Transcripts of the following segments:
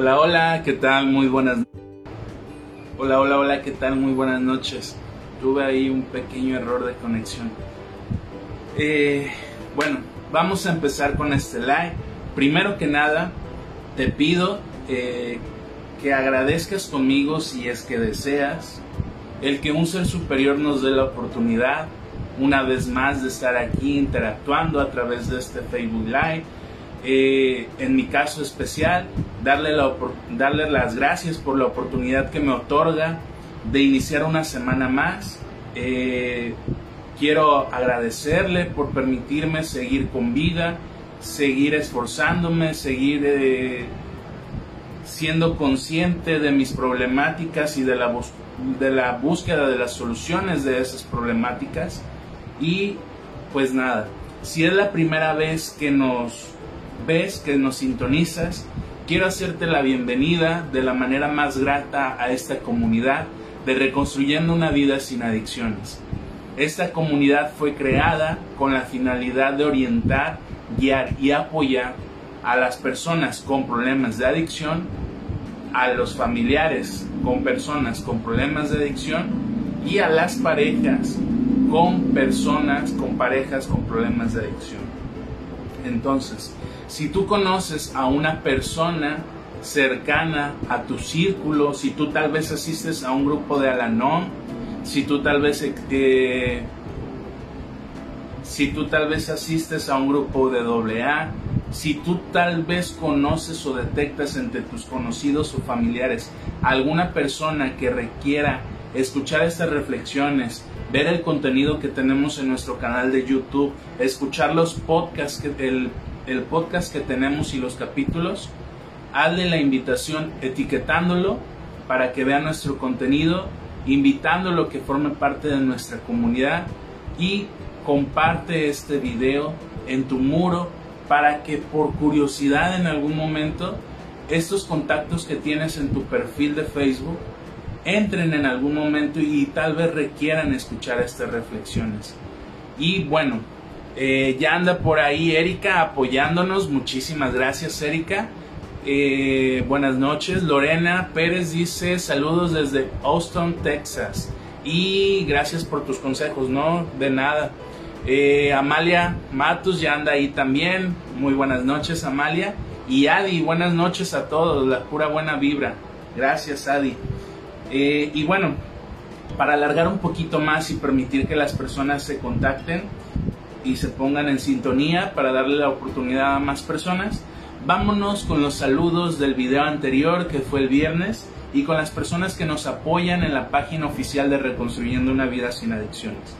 Hola, hola, ¿qué tal? Muy buenas Hola, hola, hola, ¿qué tal? Muy buenas noches. Tuve ahí un pequeño error de conexión. Eh, bueno, vamos a empezar con este live. Primero que nada, te pido eh, que agradezcas conmigo si es que deseas el que un ser superior nos dé la oportunidad una vez más de estar aquí interactuando a través de este Facebook Live. Eh, en mi caso especial, darle, la, darle las gracias por la oportunidad que me otorga de iniciar una semana más. Eh, quiero agradecerle por permitirme seguir con vida, seguir esforzándome, seguir eh, siendo consciente de mis problemáticas y de la, de la búsqueda de las soluciones de esas problemáticas. Y pues nada, si es la primera vez que nos ves, que nos sintonizas, quiero hacerte la bienvenida de la manera más grata a esta comunidad de Reconstruyendo una vida sin adicciones. Esta comunidad fue creada con la finalidad de orientar, guiar y apoyar a las personas con problemas de adicción, a los familiares con personas con problemas de adicción y a las parejas con personas, con parejas con problemas de adicción. Entonces, si tú conoces a una persona cercana a tu círculo, si tú tal vez asistes a un grupo de Alanón, si tú tal vez eh, si tú tal vez asistes a un grupo de AA, si tú tal vez conoces o detectas entre tus conocidos o familiares alguna persona que requiera escuchar estas reflexiones, ver el contenido que tenemos en nuestro canal de YouTube, escuchar los podcasts, el, el podcast que tenemos y los capítulos, hazle la invitación etiquetándolo para que vea nuestro contenido, invitándolo a que forme parte de nuestra comunidad y comparte este video en tu muro para que por curiosidad en algún momento estos contactos que tienes en tu perfil de Facebook entren en algún momento y tal vez requieran escuchar estas reflexiones. Y bueno, eh, ya anda por ahí Erika apoyándonos. Muchísimas gracias Erika. Eh, buenas noches. Lorena Pérez dice saludos desde Austin, Texas. Y gracias por tus consejos, ¿no? De nada. Eh, Amalia Matus ya anda ahí también. Muy buenas noches, Amalia. Y Adi, buenas noches a todos. La pura buena vibra. Gracias, Adi. Y bueno, para alargar un poquito más y permitir que las personas se contacten y se pongan en sintonía para darle la oportunidad a más personas, vámonos con los saludos del video anterior que fue el viernes y con las personas que nos apoyan en la página oficial de Reconstruyendo una vida sin adicciones.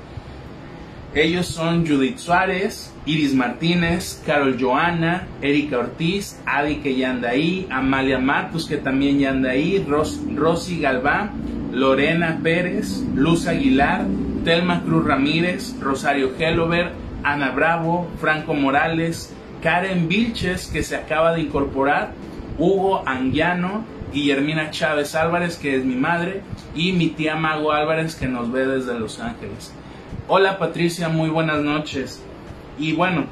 Ellos son Judith Suárez, Iris Martínez, Carol Joana, Erika Ortiz, Adi que ya anda ahí, Amalia Matus que también ya anda ahí, Rosy Galván, Lorena Pérez, Luz Aguilar, Telma Cruz Ramírez, Rosario Hellover, Ana Bravo, Franco Morales, Karen Vilches que se acaba de incorporar, Hugo Anguiano, Guillermina Chávez Álvarez que es mi madre y mi tía Mago Álvarez que nos ve desde Los Ángeles. Hola Patricia, muy buenas noches. Y bueno,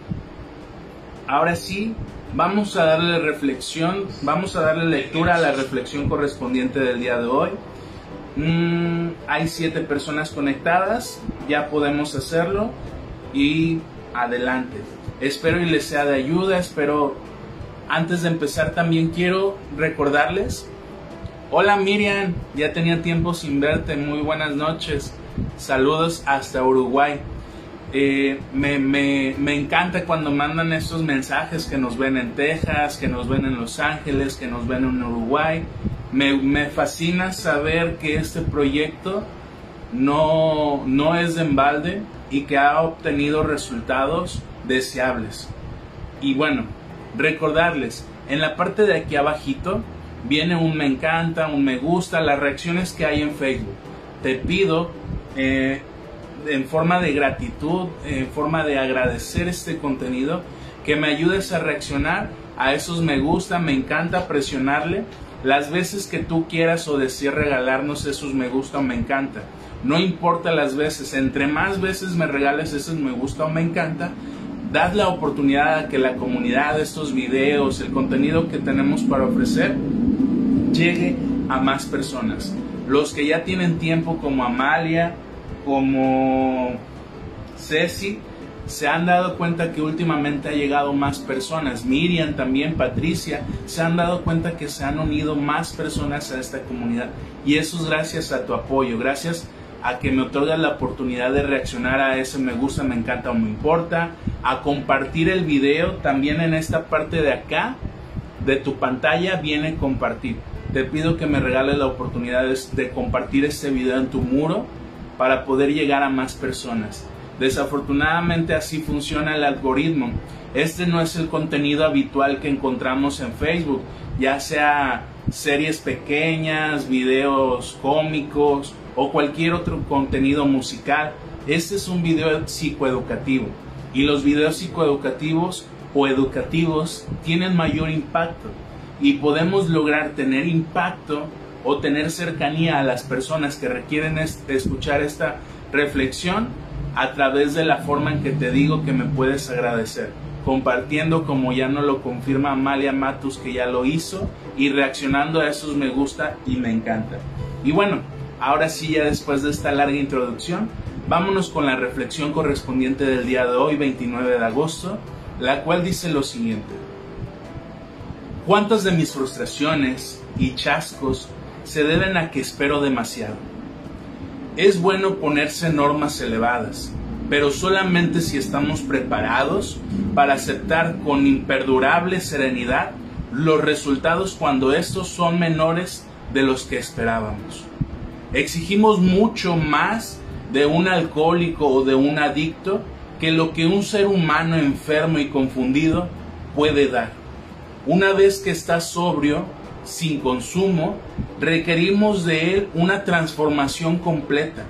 ahora sí, vamos a darle reflexión, vamos a darle lectura a la reflexión correspondiente del día de hoy. Mm, hay siete personas conectadas, ya podemos hacerlo y adelante. Espero y les sea de ayuda, espero antes de empezar también quiero recordarles, hola Miriam, ya tenía tiempo sin verte, muy buenas noches. Saludos hasta Uruguay. Eh, me, me, me, encanta cuando mandan estos mensajes que nos ven en Texas, que nos ven en Los Ángeles, que nos ven en Uruguay. Me, me fascina saber que este proyecto no, no es de embalde y que ha obtenido resultados deseables. Y bueno, recordarles, en la parte de aquí abajito viene un me encanta, un me gusta, las reacciones que hay en Facebook. Te pido eh, en forma de gratitud, en forma de agradecer este contenido, que me ayudes a reaccionar a esos me gusta, me encanta presionarle las veces que tú quieras o desees regalarnos esos me gusta o me encanta. No importa las veces, entre más veces me regales esos me gusta o me encanta, dad la oportunidad a que la comunidad, estos videos, el contenido que tenemos para ofrecer, llegue a más personas. Los que ya tienen tiempo como Amalia, como Ceci, se han dado cuenta que últimamente ha llegado más personas. Miriam también, Patricia, se han dado cuenta que se han unido más personas a esta comunidad. Y eso es gracias a tu apoyo, gracias a que me otorgas la oportunidad de reaccionar a ese me gusta, me encanta o me importa, a compartir el video también en esta parte de acá de tu pantalla viene compartir. Te pido que me regales la oportunidad de compartir este video en tu muro para poder llegar a más personas. Desafortunadamente así funciona el algoritmo. Este no es el contenido habitual que encontramos en Facebook, ya sea series pequeñas, videos cómicos o cualquier otro contenido musical. Este es un video psicoeducativo y los videos psicoeducativos o educativos tienen mayor impacto y podemos lograr tener impacto o tener cercanía a las personas que requieren escuchar esta reflexión a través de la forma en que te digo que me puedes agradecer, compartiendo como ya no lo confirma Amalia Matus que ya lo hizo y reaccionando a esos me gusta y me encanta. Y bueno, ahora sí ya después de esta larga introducción, vámonos con la reflexión correspondiente del día de hoy, 29 de agosto, la cual dice lo siguiente. ¿Cuántas de mis frustraciones y chascos se deben a que espero demasiado? Es bueno ponerse normas elevadas, pero solamente si estamos preparados para aceptar con imperdurable serenidad los resultados cuando estos son menores de los que esperábamos. Exigimos mucho más de un alcohólico o de un adicto que lo que un ser humano enfermo y confundido puede dar. Una vez que está sobrio, sin consumo, requerimos de él una transformación completa.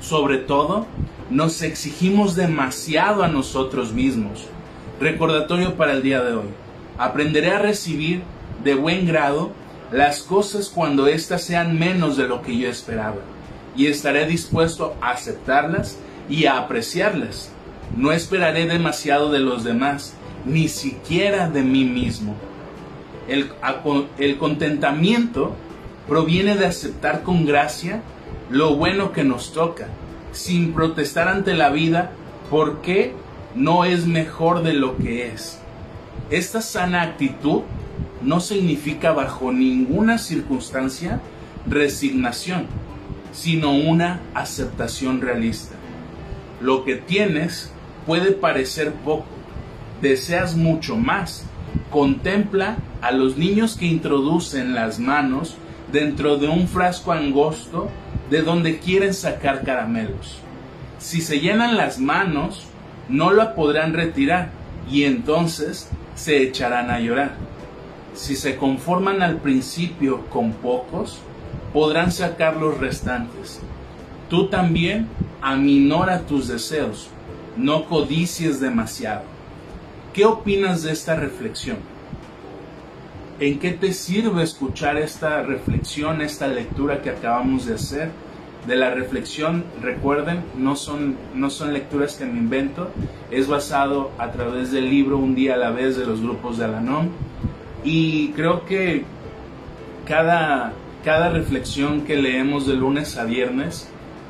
Sobre todo, nos exigimos demasiado a nosotros mismos. Recordatorio para el día de hoy. Aprenderé a recibir de buen grado las cosas cuando éstas sean menos de lo que yo esperaba. Y estaré dispuesto a aceptarlas y a apreciarlas. No esperaré demasiado de los demás, ni siquiera de mí mismo. El, el contentamiento proviene de aceptar con gracia lo bueno que nos toca, sin protestar ante la vida porque no es mejor de lo que es. Esta sana actitud no significa bajo ninguna circunstancia resignación, sino una aceptación realista. Lo que tienes puede parecer poco, deseas mucho más. Contempla a los niños que introducen las manos dentro de un frasco angosto de donde quieren sacar caramelos. Si se llenan las manos, no la podrán retirar y entonces se echarán a llorar. Si se conforman al principio con pocos, podrán sacar los restantes. Tú también aminora tus deseos, no codicies demasiado. ¿Qué opinas de esta reflexión? ¿En qué te sirve escuchar esta reflexión, esta lectura que acabamos de hacer? De la reflexión, recuerden, no son, no son lecturas que me invento, es basado a través del libro Un día a la vez de los grupos de Alanon. Y creo que cada, cada reflexión que leemos de lunes a viernes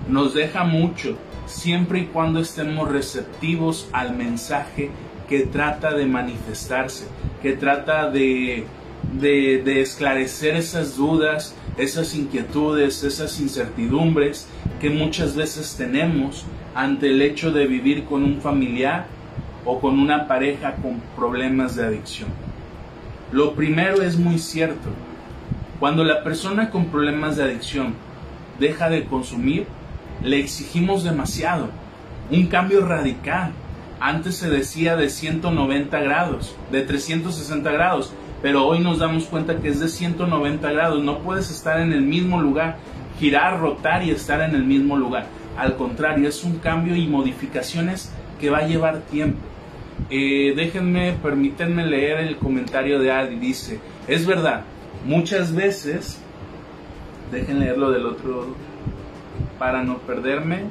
nos deja mucho, siempre y cuando estemos receptivos al mensaje que trata de manifestarse, que trata de, de, esclarecer esas dudas, esas inquietudes, esas incertidumbres que muchas veces tenemos ante el hecho de vivir con un familiar o con una pareja con problemas de adicción. Lo primero es muy cierto. Cuando la persona con problemas de adicción deja de consumir, le exigimos demasiado, un cambio radical. Antes se decía de 190 grados, de 360 grados, pero hoy nos damos cuenta que es de 190 grados. No puedes estar en el mismo lugar, girar, rotar y estar en el mismo lugar. Al contrario, es un cambio y modificaciones que va a llevar tiempo. Eh, déjenme, permítanme leer el comentario de Adi. Dice, es verdad, muchas veces, dejen leerlo del otro para no perderme.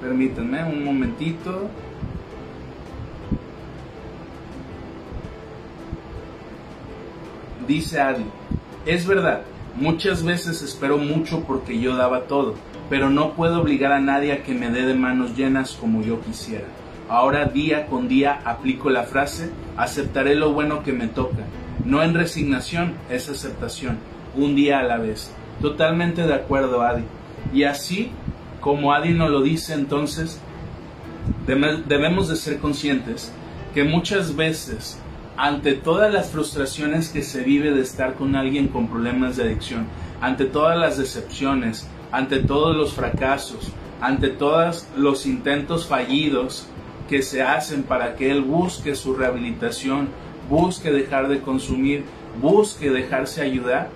Permítanme un momentito. dice Adi, es verdad, muchas veces espero mucho porque yo daba todo, pero no puedo obligar a nadie a que me dé de manos llenas como yo quisiera. Ahora día con día aplico la frase, aceptaré lo bueno que me toca. No en resignación, es aceptación, un día a la vez. Totalmente de acuerdo, Adi. Y así, como Adi nos lo dice entonces, debemos de ser conscientes que muchas veces, ante todas las frustraciones que se vive de estar con alguien con problemas de adicción, ante todas las decepciones, ante todos los fracasos, ante todos los intentos fallidos que se hacen para que él busque su rehabilitación, busque dejar de consumir, busque dejarse ayudar,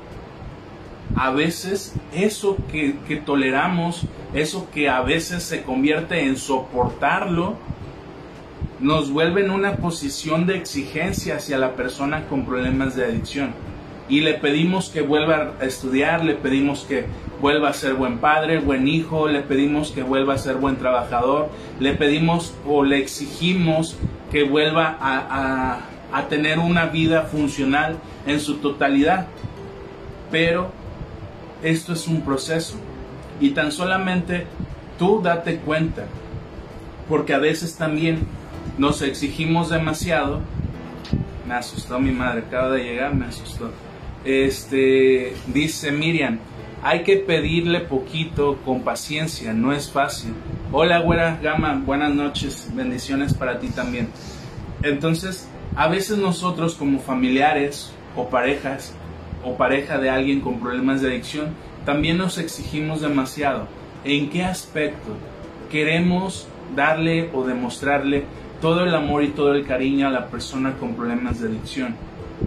a veces eso que, que, toleramos, eso que a veces se convierte en soportarlo, nos vuelve en una posición de exigencia hacia la persona con problemas de adicción. Y le pedimos que vuelva a estudiar, le pedimos que vuelva a ser buen padre, buen hijo, le pedimos que vuelva a ser buen trabajador, le pedimos o le exigimos que vuelva a, tener una vida funcional en su totalidad. Pero esto es un proceso y tan solamente tú date cuenta, porque a veces también nos exigimos demasiado. Me asustó mi madre, acaba de llegar, me asustó. Este, dice Miriam, hay que pedirle poquito con paciencia, no es fácil. Hola, güera Gama, buenas noches, bendiciones para ti también. Entonces, a veces nosotros como familiares o parejas o pareja de alguien con problemas de adicción, también nos exigimos demasiado. ¿En qué aspecto queremos darle o demostrarle todo el amor y todo el cariño a la persona con problemas de adicción?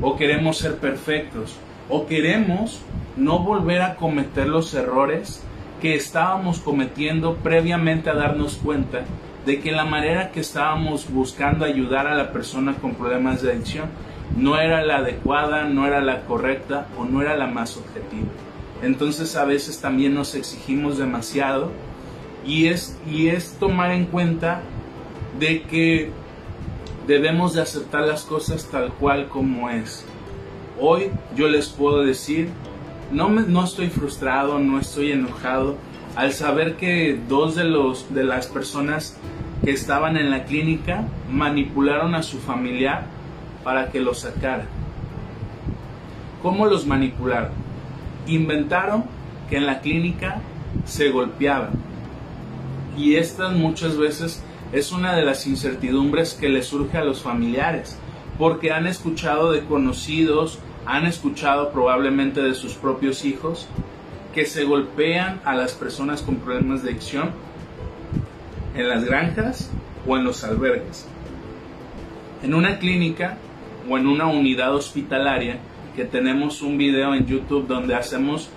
¿O queremos ser perfectos? ¿O queremos no volver a cometer los errores que estábamos cometiendo previamente a darnos cuenta de que la manera que estábamos buscando ayudar a la persona con problemas de adicción no era la adecuada, no era la correcta o no era la más objetiva. Entonces a veces también nos exigimos demasiado y es, y es tomar en cuenta de que debemos de aceptar las cosas tal cual como es. Hoy yo les puedo decir, no, me, no estoy frustrado, no estoy enojado al saber que dos de, los, de las personas que estaban en la clínica manipularon a su familiar para que lo sacara. ¿Cómo los manipularon? Inventaron que en la clínica se golpeaban. Y esta muchas veces es una de las incertidumbres que le surge a los familiares, porque han escuchado de conocidos, han escuchado probablemente de sus propios hijos, que se golpean a las personas con problemas de adicción en las granjas o en los albergues. En una clínica o en una unidad hospitalaria que tenemos un video en YouTube donde hacemos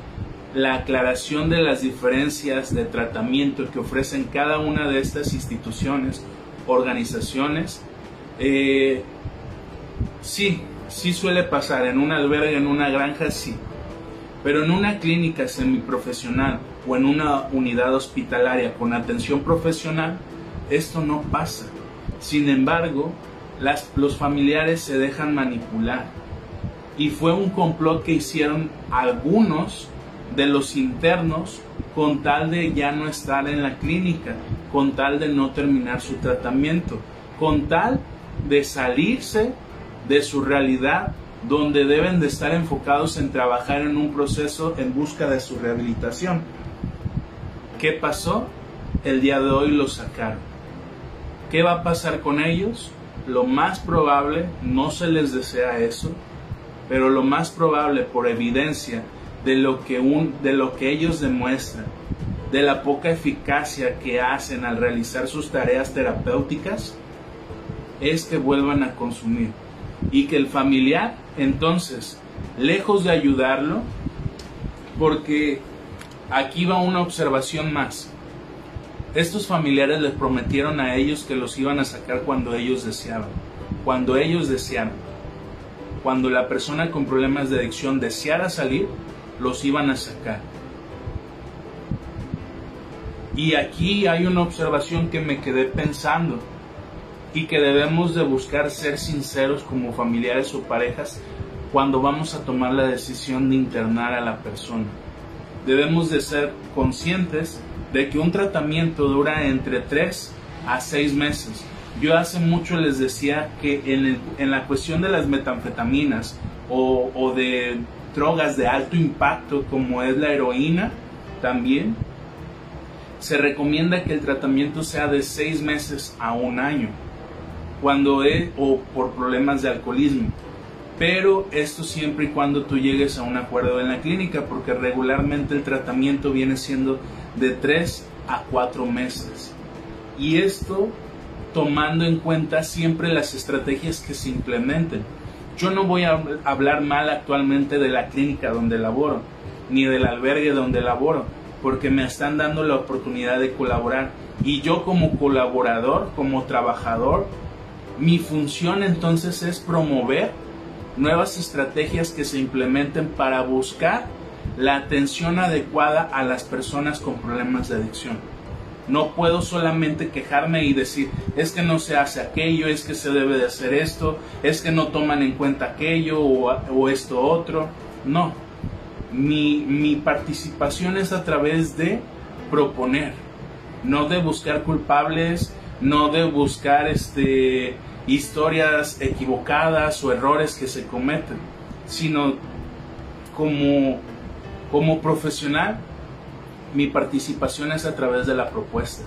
la aclaración de las diferencias de tratamiento que ofrecen cada una de estas instituciones, organizaciones. Eh, sí, sí suele pasar en un albergue, en una granja, sí. Pero en una clínica semiprofesional o en una unidad hospitalaria con atención profesional, esto no pasa. Sin embargo, los familiares se dejan manipular. Y fue un complot que hicieron algunos de los internos con tal de ya no estar en la clínica, con tal de no terminar su tratamiento, con tal de salirse de su realidad donde deben de estar enfocados en trabajar en un proceso en busca de su rehabilitación. ¿Qué pasó? El día de hoy los sacaron. ¿Qué va a pasar con ellos? lo más probable, no se les desea eso, pero lo más probable por evidencia de lo que, un, de lo que ellos demuestran, de la poca eficacia que hacen al realizar sus tareas terapéuticas, es que vuelvan a consumir. Y que el familiar, entonces, lejos de ayudarlo, porque aquí va una observación más, estos familiares les prometieron a ellos que los iban a sacar cuando ellos deseaban, cuando ellos desearan. Cuando la persona con problemas de adicción deseara salir, los iban a sacar. Y aquí hay una observación que me quedé pensando y que debemos de buscar ser sinceros como familiares o parejas cuando vamos a tomar la decisión de internar a la persona. Debemos de ser conscientes de que un tratamiento dura entre 3 a 6 meses. Yo hace mucho les decía que en, la cuestión de las metanfetaminas o, o de drogas de alto impacto como es la heroína, también se recomienda que el tratamiento sea de 6 meses a un año cuando es o por problemas de alcoholismo pero esto siempre y cuando tú llegues a un acuerdo en la clínica, porque regularmente el tratamiento viene siendo de 3 a 4 meses. Y esto tomando en cuenta siempre las estrategias que se implementen. Yo no voy a hablar mal actualmente de la clínica donde laboro, ni del albergue donde laboro, porque me están dando la oportunidad de colaborar. Y yo como colaborador, como trabajador, mi función entonces es promover nuevas estrategias que se implementen para buscar la atención adecuada a las personas con problemas de adicción. No puedo solamente quejarme y decir, es que no se hace aquello, es que se debe de hacer esto, es que no toman en cuenta aquello o, esto otro. No, mi, participación es a través de proponer, no de buscar culpables, no de buscar este, historias equivocadas o errores que se cometen, sino como, como profesional, mi participación es a través de la propuesta.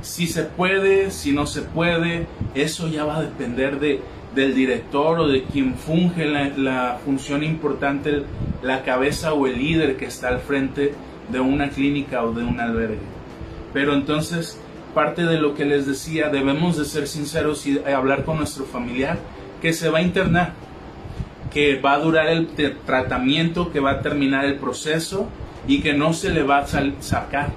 Si se puede, si no se puede, eso ya va a depender de, del director o de quien funge la, la función importante, la cabeza o el líder que está al frente de una clínica o de un albergue. Pero entonces parte de lo que les decía, debemos de ser sinceros y hablar con nuestro familiar que se va a internar, que va a durar el tratamiento, que va a terminar el proceso y que no se le va a sacar.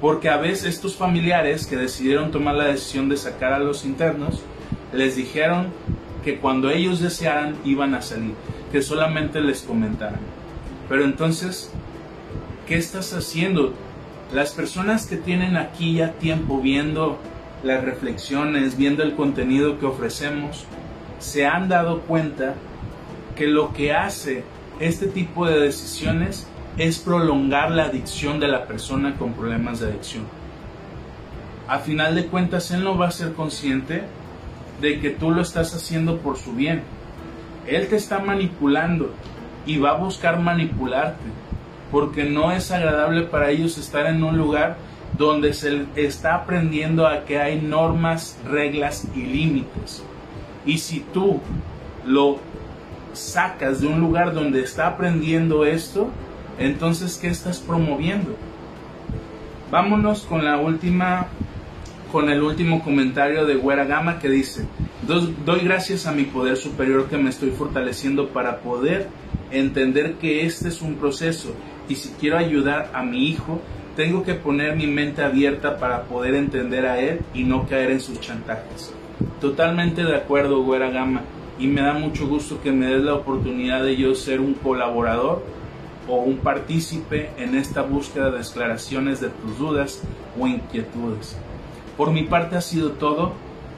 Porque a veces estos familiares que decidieron tomar la decisión de sacar a los internos, les dijeron que cuando ellos desearan iban a salir, que solamente les comentaran. Pero entonces, ¿qué estás haciendo? Las personas que tienen aquí ya tiempo viendo las reflexiones, viendo el contenido que ofrecemos, se han dado cuenta que lo que hace este tipo de decisiones es prolongar la adicción de la persona con problemas de adicción. A final de cuentas, él no va a ser consciente de que tú lo estás haciendo por su bien. Él te está manipulando y va a buscar manipularte porque no es agradable para ellos estar en un lugar donde se está aprendiendo a que hay normas, reglas y límites. Y si tú lo sacas de un lugar donde está aprendiendo esto, entonces ¿qué estás promoviendo? Vámonos con la última con el último comentario de Güera Gama que dice, doy gracias a mi poder superior que me estoy fortaleciendo para poder entender que este es un proceso y si quiero ayudar a mi hijo, tengo que poner mi mente abierta para poder entender a él y no caer en sus chantajes. Totalmente de acuerdo, Güera Gama, y me da mucho gusto que me des la oportunidad de yo ser un colaborador o un partícipe en esta búsqueda de declaraciones de tus dudas o inquietudes. Por mi parte ha sido todo.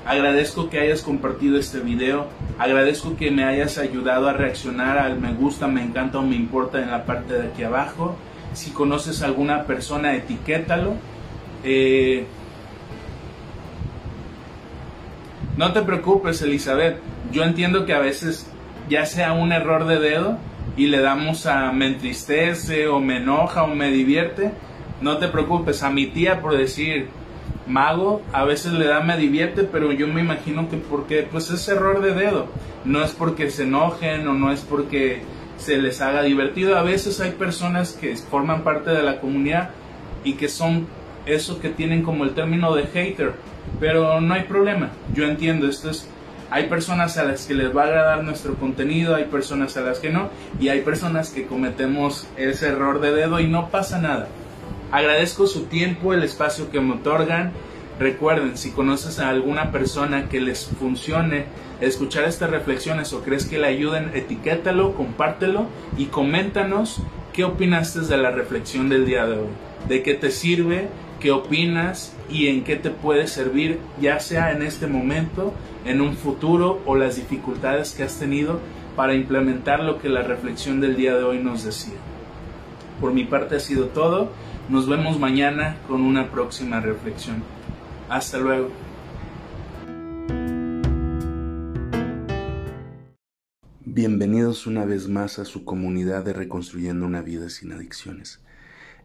Agradezco que hayas compartido este video. Agradezco que me hayas ayudado a reaccionar al me gusta, me encanta o me importa en la parte de aquí abajo. Si conoces a alguna persona, etiquétalo. Eh, no te preocupes, Elizabeth. Yo entiendo que a veces ya sea un error de dedo y le damos a me entristece o me enoja o me divierte. No te preocupes, a mi tía por decir mago a veces le da me divierte, pero yo me imagino que porque pues es error de dedo, no es porque se enojen o no es porque se les haga divertido. A veces hay personas que forman parte de la comunidad y que son eso que tienen como el término de hater, pero no hay problema. Yo entiendo, esto es hay personas a las que les va a agradar nuestro contenido, hay personas a las que no, y hay personas que cometemos ese error de dedo y no pasa nada. Agradezco su tiempo, el espacio que me otorgan. Recuerden, si conoces a alguna persona que les funcione escuchar estas reflexiones o crees que le ayuden, etiquétalo, compártelo y coméntanos qué opinaste de la reflexión del día de hoy. ¿De qué te sirve? ¿Qué opinas? ¿Y en qué te puede servir? Ya sea en este momento, en un futuro o las dificultades que has tenido para implementar lo que la reflexión del día de hoy nos decía. Por mi parte ha sido todo. Nos vemos mañana con una próxima reflexión. Hasta luego. Bienvenidos una vez más a su comunidad de Reconstruyendo una vida sin adicciones.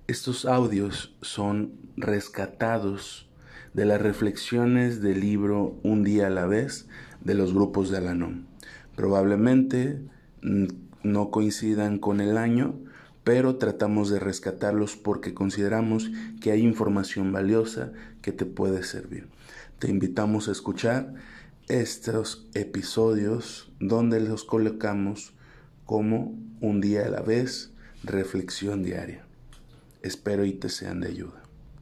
Estos audios son rescatados de las reflexiones del libro Un día a la vez de los grupos de Alanom. Probablemente mm, no coincidan con el año, pero tratamos de rescatarlos porque consideramos que hay información valiosa que te puede servir. Te invitamos a escuchar estos episodios donde los colocamos como un día a la vez, reflexión diaria. Espero y te sean de ayuda.